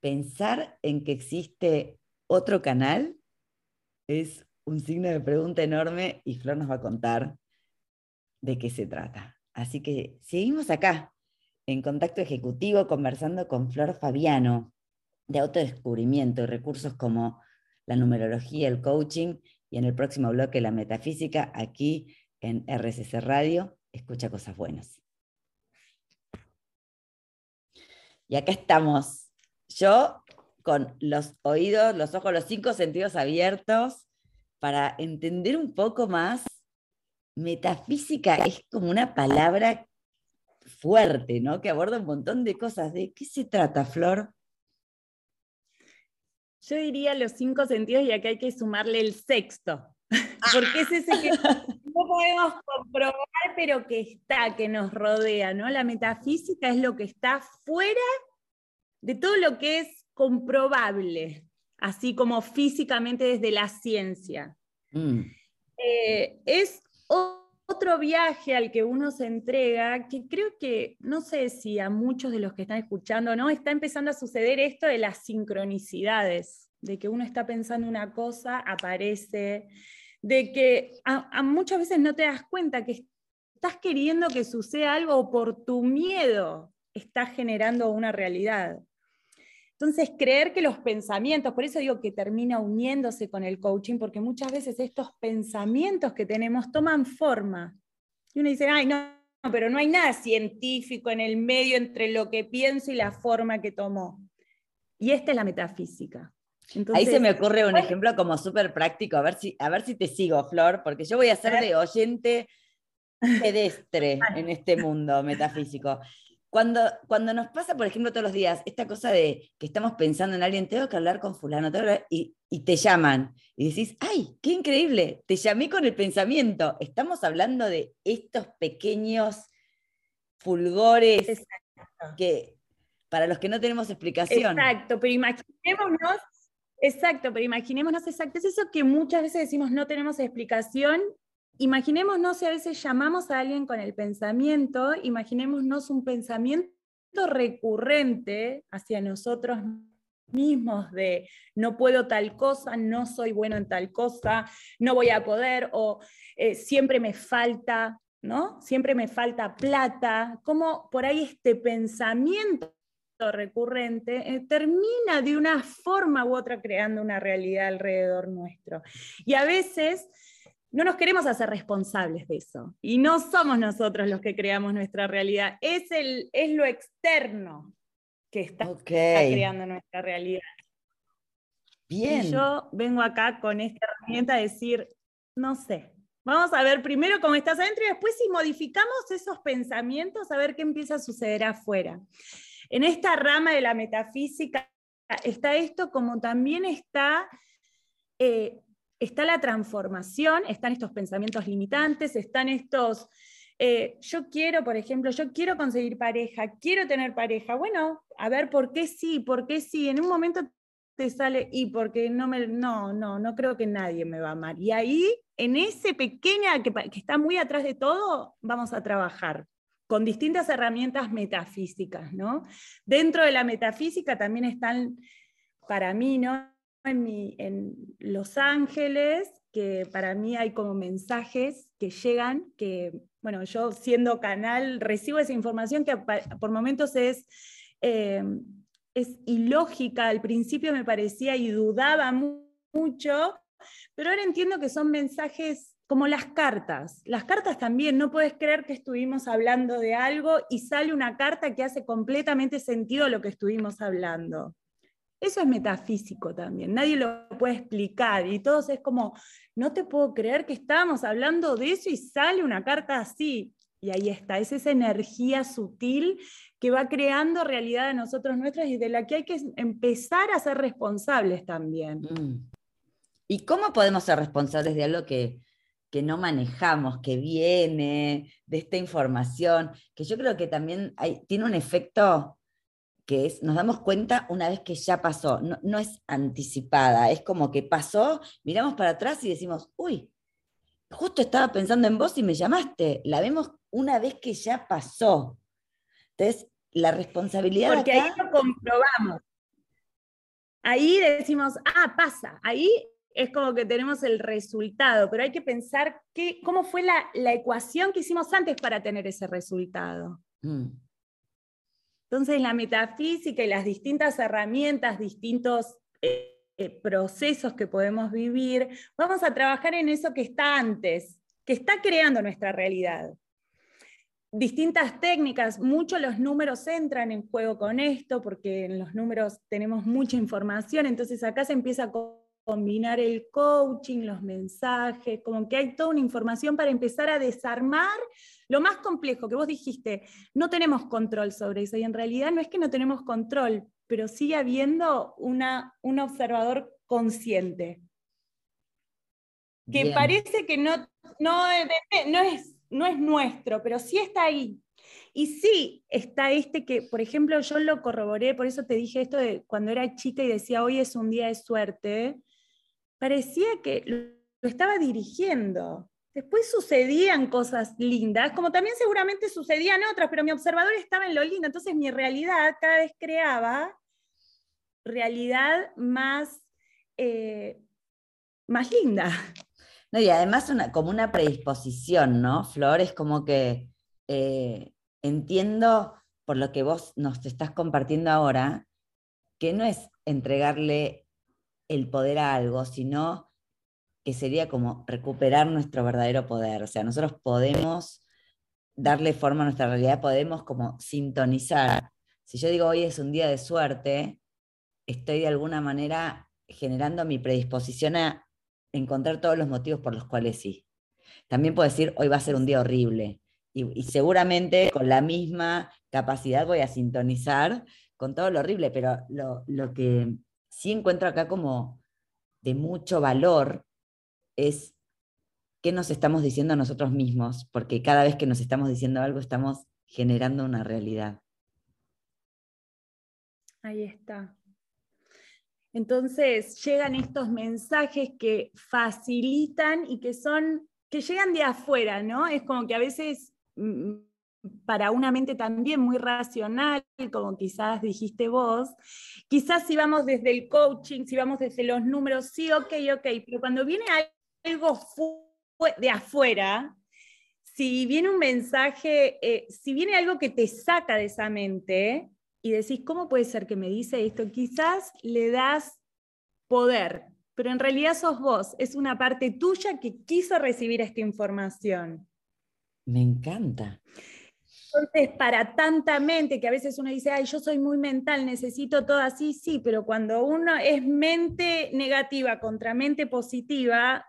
pensar en que existe otro canal es un signo de pregunta enorme y Flor nos va a contar de qué se trata. Así que seguimos acá, en contacto ejecutivo, conversando con Flor Fabiano, de autodescubrimiento y recursos como la numerología, el coaching y en el próximo bloque la metafísica, aquí en RCC Radio, escucha cosas buenas. Y acá estamos, yo con los oídos, los ojos, los cinco sentidos abiertos para entender un poco más. Metafísica es como una palabra fuerte, ¿no? Que aborda un montón de cosas. ¿De qué se trata, Flor? Yo diría los cinco sentidos y acá hay que sumarle el sexto, porque es ese que no podemos comprobar, pero que está, que nos rodea, ¿no? La metafísica es lo que está fuera de todo lo que es comprobable, así como físicamente desde la ciencia. Mm. Eh, es otro viaje al que uno se entrega, que creo que, no sé si a muchos de los que están escuchando, ¿no? Está empezando a suceder esto de las sincronicidades, de que uno está pensando una cosa, aparece, de que a, muchas veces no te das cuenta que estás queriendo que suceda algo o por tu miedo estás generando una realidad. Entonces, creer que los pensamientos, por eso digo que termina uniéndose con el coaching, porque muchas veces estos pensamientos que tenemos toman forma. Y uno dice, ay, no, pero no hay nada científico en el medio entre lo que pienso y la forma que tomó. Y esta es la metafísica. Ahí se me ocurre un ejemplo como súper práctico, a ver, si, a ver si te sigo, Flor, porque yo voy a ser de oyente pedestre en este mundo metafísico. Cuando, cuando nos pasa, por ejemplo, todos los días, esta cosa de que estamos pensando en alguien, tengo que hablar con fulano, y, y, te llaman y decís, ¡ay, qué increíble! Te llamé con el pensamiento. Estamos hablando de estos pequeños fulgores que para los que no tenemos explicación. Exacto, pero imaginémonos, exacto, pero imaginémonos exacto, es eso que muchas veces decimos no tenemos explicación imaginémonos si a veces llamamos a alguien con el pensamiento, imaginémonos un pensamiento recurrente hacia nosotros mismos de no puedo tal cosa, no soy bueno en tal cosa, no voy a poder o eh, siempre me falta, ¿no? Siempre me falta plata, como por ahí este pensamiento recurrente eh, termina de una forma u otra creando una realidad alrededor nuestro. Y a veces no nos queremos hacer responsables de eso. Y no somos nosotros los que creamos nuestra realidad, es, el, es lo externo que está, creando nuestra realidad. Bien. Y yo vengo acá con esta herramienta a decir, no sé, vamos a ver primero cómo estás adentro y después si modificamos esos pensamientos, a ver qué empieza a suceder afuera. En esta rama de la metafísica está esto como también está... Eh, está la transformación, están estos pensamientos limitantes, están estos, eh, yo quiero, por ejemplo, yo quiero conseguir pareja, quiero tener pareja. Bueno, a ver, ¿por qué sí? ¿Por qué sí? En un momento te sale, y porque no me, no, no, no creo que nadie me va a amar. Y ahí, en ese pequeña, que, que está muy atrás de todo, vamos a trabajar con distintas herramientas metafísicas, ¿no? Dentro de la metafísica también están, para mí, ¿no? En, Los Ángeles, que para mí hay como mensajes que llegan, que, bueno, yo siendo canal recibo esa información que por momentos es, eh, es ilógica, al principio me parecía y dudaba mucho, pero ahora entiendo que son mensajes como las cartas. Las cartas también, no puedes creer que estuvimos hablando de algo y sale una carta que hace completamente sentido lo que estuvimos hablando. Eso es metafísico también, nadie lo puede explicar y todos es como, no te puedo creer que estábamos hablando de eso y sale una carta así. Y ahí está, es esa energía sutil que va creando realidad de nosotros nuestras y de la que hay que empezar a ser responsables también. Mm. ¿Y cómo podemos ser responsables de algo que, que no manejamos, que viene de esta información, que yo creo que también tiene un efecto que es, nos damos cuenta una vez que ya pasó, no, no, es anticipada, es como que pasó, miramos para atrás y decimos, uy, justo estaba pensando en vos y me llamaste, la vemos una vez que ya pasó. Entonces, la responsabilidad... Porque ahí lo comprobamos. Ahí decimos, ah, pasa, ahí es como que tenemos el resultado, pero hay que pensar qué, cómo fue la, ecuación que hicimos antes para tener ese resultado. Mm. Entonces, la metafísica y las distintas herramientas, distintos eh, procesos que podemos vivir, vamos a trabajar en eso que está antes, que está creando nuestra realidad. Distintas técnicas, muchos los números entran en juego con esto, porque en los números tenemos mucha información, entonces acá se empieza a combinar el coaching, los mensajes, como que hay toda una información para empezar a desarmar lo más complejo que vos dijiste, no tenemos control sobre eso y en realidad no es que no tenemos control, pero sigue habiendo una, un observador consciente. Que parece que no, no, no, es, no es nuestro, pero sí está ahí. Y sí está este que, por ejemplo, yo lo corroboré, por eso te dije esto de cuando era chica y decía, hoy es un día de suerte, parecía que lo estaba dirigiendo. Después sucedían cosas lindas, como también seguramente sucedían otras, pero mi observador estaba en lo lindo, entonces mi realidad cada vez creaba realidad más, eh, más linda. No, y además una, como una predisposición, ¿no, Flor? Es como que eh, entiendo por lo que vos nos estás compartiendo ahora, que no es entregarle el poder a algo, sino que sería como recuperar nuestro verdadero poder. O sea, nosotros podemos darle forma a nuestra realidad, podemos como sintonizar. Si yo digo hoy es un día de suerte, estoy de alguna manera generando mi predisposición a encontrar todos los motivos por los cuales sí. También puedo decir, hoy va a ser un día horrible. Y, seguramente con la misma capacidad voy a sintonizar con todo lo horrible, pero lo, lo que sí encuentro acá como de mucho valor es qué nos estamos diciendo a nosotros mismos, porque cada vez que nos estamos diciendo algo estamos generando una realidad. Ahí está. Entonces llegan estos mensajes que facilitan y que son, que llegan de afuera, ¿no? Es como que a veces mm, para una mente también muy racional, como quizás dijiste vos, quizás si vamos desde el coaching, si vamos desde los números, sí, ok, ok, pero cuando viene algo de afuera, si viene un mensaje, eh, si viene algo que te saca de esa mente y decís, ¿cómo puede ser que me dice esto? Quizás le das poder, pero en realidad sos vos, es una parte tuya que quiso recibir esta información. Me encanta. Entonces, para tanta mente, que a veces uno dice, ay, yo soy muy mental, necesito todo así, sí, pero cuando uno es mente negativa contra mente positiva,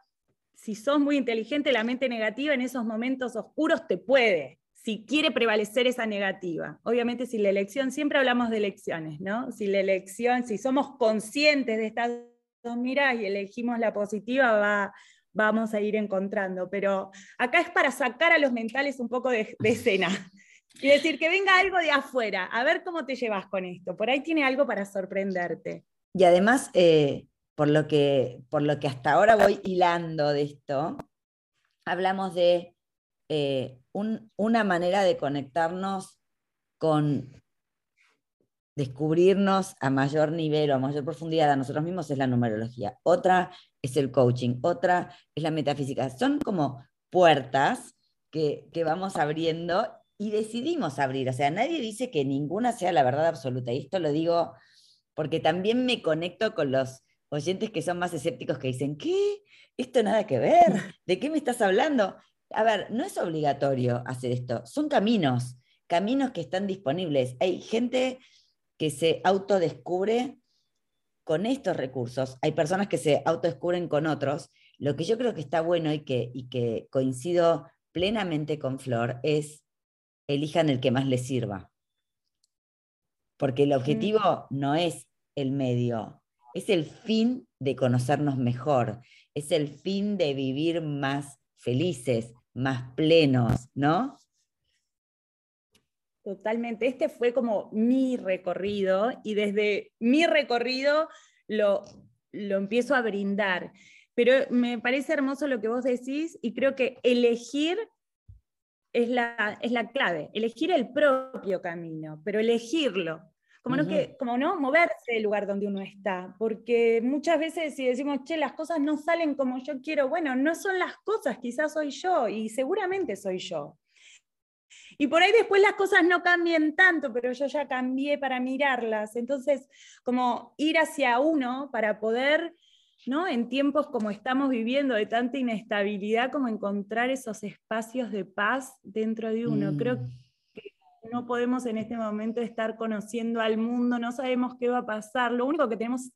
si sos muy inteligente, la mente negativa en esos momentos oscuros te puede, si quiere prevalecer esa negativa. Obviamente, si la elección, siempre hablamos de elecciones, ¿no? Si la elección, si somos conscientes de estas dos miras y elegimos la positiva, va, vamos a ir encontrando. Pero acá es para sacar a los mentales un poco de, de escena. Y decir que venga algo de afuera, a ver cómo te llevas con esto. Por ahí tiene algo para sorprenderte. Y además, eh, por, lo que, por lo que hasta ahora voy hilando de esto, hablamos de eh, una manera de conectarnos con descubrirnos a mayor nivel o a mayor profundidad a nosotros mismos es la numerología. Otra es el coaching, otra es la metafísica. Son como puertas que, que vamos abriendo y decidimos abrir. O sea, nadie dice que ninguna sea la verdad absoluta. Y esto lo digo porque también me conecto con los oyentes que son más escépticos que dicen, ¿qué? Esto nada que ver. ¿De qué me estás hablando? A ver, no es obligatorio hacer esto. Son caminos, caminos que están disponibles. Hay gente que se autodescubre con estos recursos. Hay personas que se autodescubren con otros. Lo que yo creo que está bueno y que, y que coincido plenamente con Flor es elijan el que más les sirva. Porque el objetivo no es el medio, es el fin de conocernos mejor, es el fin de vivir más felices, más plenos, ¿no? Totalmente. Este fue como mi recorrido y desde mi recorrido lo, lo empiezo a brindar. Pero me parece hermoso lo que vos decís y creo que elegir es la, es la clave, elegir el propio camino, pero elegirlo. Como, no que, como no moverse del lugar donde uno está, porque muchas veces si decimos, che, las cosas no salen como yo quiero, bueno, no son las cosas, quizás soy yo y seguramente soy yo. Y por ahí después las cosas no cambian tanto, pero yo ya cambié para mirarlas. Entonces, como ir hacia uno para poder ¿no? En tiempos como estamos viviendo de tanta inestabilidad, como encontrar esos espacios de paz dentro de uno. Creo mm. que no podemos en este momento estar conociendo al mundo, no sabemos qué va a pasar. Lo único que tenemos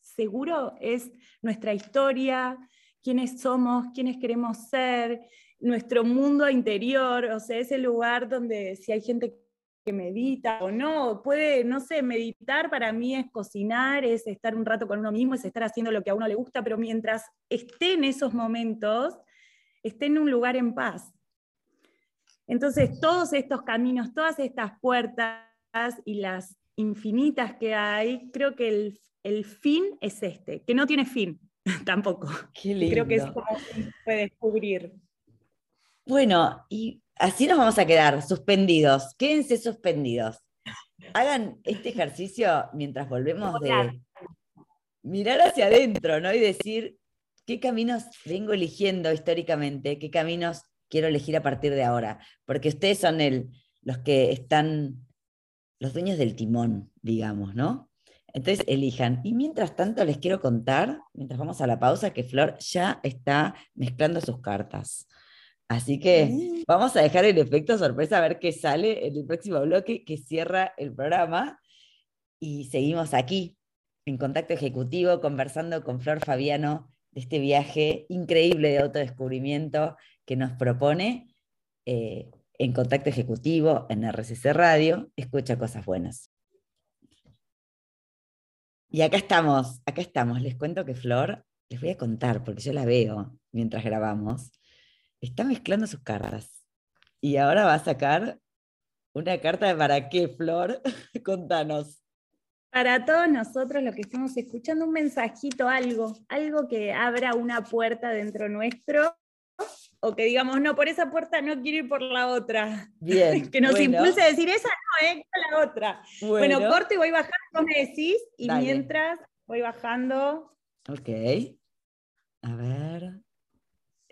seguro es nuestra historia, quiénes somos, quiénes queremos ser, nuestro mundo interior, o sea, ese lugar donde si hay gente que medita o no, puede, no sé, meditar para mí es cocinar, es estar un rato con uno mismo, es estar haciendo lo que a uno le gusta, pero mientras esté en esos momentos, esté en un lugar en paz. Entonces, todos estos caminos, todas estas puertas y las infinitas que hay, creo que el, el fin es este, que no tiene fin tampoco. Creo que es como se puede descubrir. Bueno, y Así nos vamos a quedar, suspendidos. Quédense suspendidos. Hagan este ejercicio mientras volvemos de mirar hacia adentro, ¿no? Y decir, ¿qué caminos vengo eligiendo históricamente? ¿Qué caminos quiero elegir a partir de ahora? Porque ustedes son el, los que están, los dueños del timón, digamos, ¿no? Entonces elijan. Y mientras tanto les quiero contar, mientras vamos a la pausa, que Flor ya está mezclando sus cartas. Así que mm. vamos a dejar el efecto sorpresa a ver qué sale en el próximo bloque que cierra el programa. Y seguimos aquí, en contacto ejecutivo, conversando con Flor Fabiano de este viaje increíble de autodescubrimiento que nos propone eh, en contacto ejecutivo en RCC Radio. Escucha cosas buenas. Y acá estamos, acá estamos. Les cuento que Flor, les voy a contar, porque yo la veo mientras grabamos está mezclando sus cartas. Y ahora va a sacar una carta de para qué, Flor. Contanos. Para todos nosotros los que estamos escuchando, un mensajito, algo, algo que abra una puerta dentro nuestro o que digamos, no, por esa puerta no quiero ir por la otra. Bien. que nos impulse a decir, esa no, eh, la otra. Bueno, corte y voy bajando, vos me decís, y mientras voy bajando. Ok. A ver.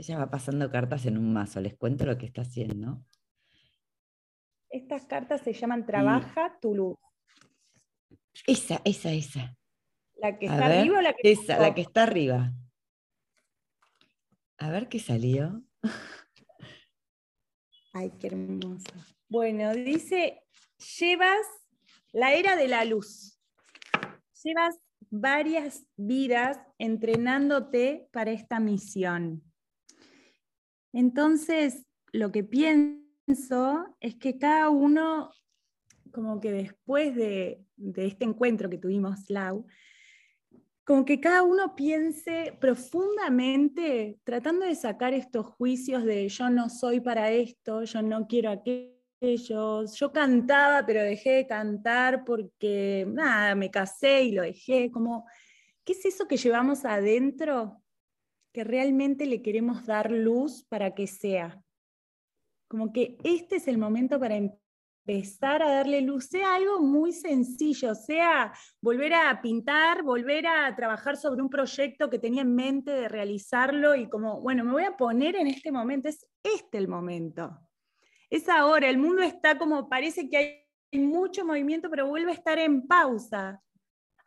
Ella va pasando cartas en un mazo, les cuento lo que está haciendo. Estas cartas se llaman Trabaja tu luz. Esa, esa, esa. ¿La que está arriba o la que Esa, la que está arriba. A ver qué salió. Ay, qué hermosa. Bueno, dice, llevas la era de la luz. Llevas varias vidas entrenándote para esta misión. Entonces, lo que pienso es que cada uno, como que después de, este encuentro que tuvimos, Lau, como que cada uno piense profundamente, tratando de sacar estos juicios de yo no soy para esto, yo no quiero aquello, yo cantaba pero dejé de cantar porque nada, me casé y lo dejé, como, ¿qué es eso que llevamos adentro que realmente le queremos dar luz para que sea. Como que este es el momento para empezar a darle luz, sea algo muy sencillo, sea volver a pintar, volver a trabajar sobre un proyecto que tenía en mente de realizarlo y como, bueno, me voy a poner en este momento, es este el momento. Es ahora, el mundo está como, parece que hay mucho movimiento, pero vuelve a estar en pausa.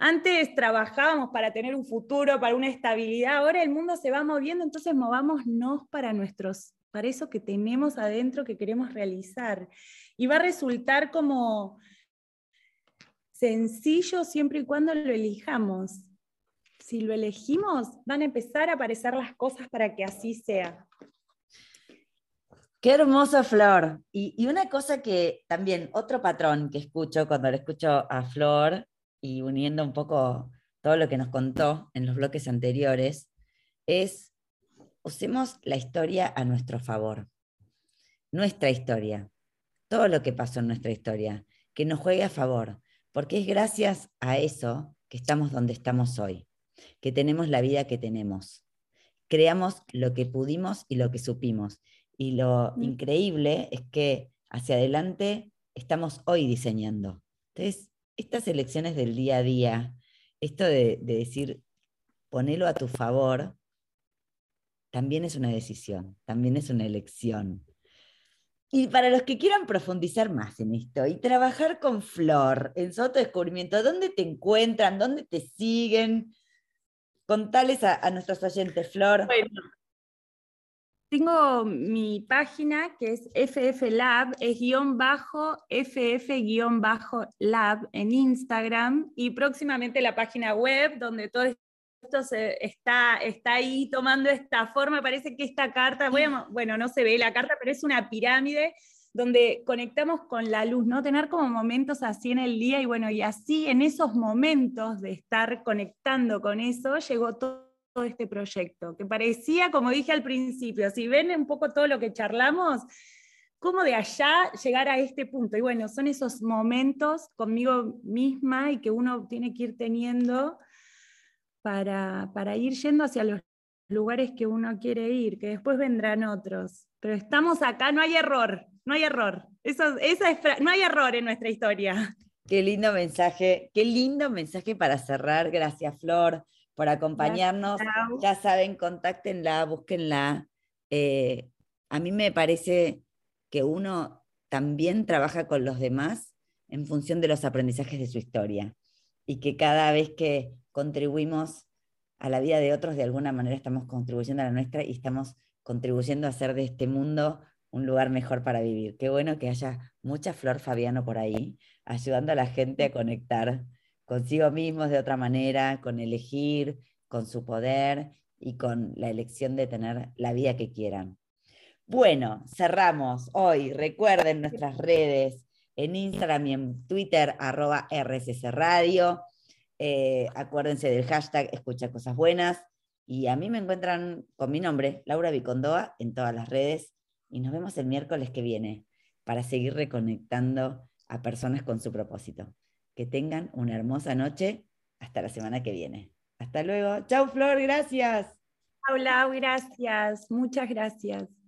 Antes trabajábamos para tener un futuro, para una estabilidad, ahora el mundo se va moviendo, entonces movámonos para nuestros, para eso que tenemos adentro que queremos realizar. Y va a resultar como sencillo siempre y cuando lo elijamos. Si lo elegimos, van a empezar a aparecer las cosas para que así sea. Qué hermosa Flor. Y, y, una cosa que también, otro patrón que escucho cuando le escucho a Flor y uniendo un poco todo lo que nos contó en los bloques anteriores, es usemos la historia a nuestro favor. Nuestra historia, todo lo que pasó en nuestra historia, que nos juegue a favor, porque es gracias a eso que estamos donde estamos hoy, que tenemos la vida que tenemos. Creamos lo que pudimos y lo que supimos. Y lo mm. increíble es que hacia adelante estamos hoy diseñando. Entonces, estas elecciones del día a día, esto de, de decir, ponelo a tu favor, también es una decisión, también es una elección. Y para los que quieran profundizar más en esto y trabajar con Flor en su autodescubrimiento, ¿dónde te encuentran? ¿Dónde te siguen? Contales a, a nuestros oyentes, Flor. Bueno, tengo mi página que es FF Lab, es guion bajo, FF guion bajo Lab en Instagram y próximamente la página web donde todo esto se, está, está ahí tomando esta forma. Parece que esta carta, bueno, no se ve la carta, pero es una pirámide donde conectamos con la luz, ¿no? Tener como momentos así en el día y bueno, y así en esos momentos de estar conectando con eso, llegó todo, este proyecto, que parecía, como dije al principio, si ven un poco todo lo que charlamos, cómo de allá llegar a este punto. Y bueno, son esos momentos conmigo misma y que uno tiene que ir teniendo para, ir yendo hacia los lugares que uno quiere ir, que después vendrán otros. Pero estamos acá, no hay error, no hay error. Eso, esa es, no hay error en nuestra historia. Qué lindo mensaje, qué lindo mensaje para cerrar. Gracias, Flor, por acompañarnos. ya saben, contáctenla, búsquenla. Eh, a mí me parece que uno también trabaja con los demás en función de los aprendizajes de su historia y que cada vez que contribuimos a la vida de otros, de alguna manera estamos contribuyendo a la nuestra y estamos contribuyendo a hacer de este mundo un lugar mejor para vivir. Qué bueno que haya mucha Flor Fabiano por ahí, ayudando a la gente a conectar consigo mismos de otra manera, con elegir, con su poder y con la elección de tener la vida que quieran. Bueno, cerramos hoy. Recuerden nuestras redes en Instagram y en Twitter, arroba RSS Radio. Eh, acuérdense del hashtag Escucha Cosas Buenas. Y a mí me encuentran con mi nombre, Laura Vicondoa, en todas las redes. Y nos vemos el miércoles que viene para seguir reconectando a personas con su propósito. Que tengan una hermosa noche. Hasta la semana que viene. Hasta luego. Chau, Flor, gracias. Hola, gracias. Muchas gracias.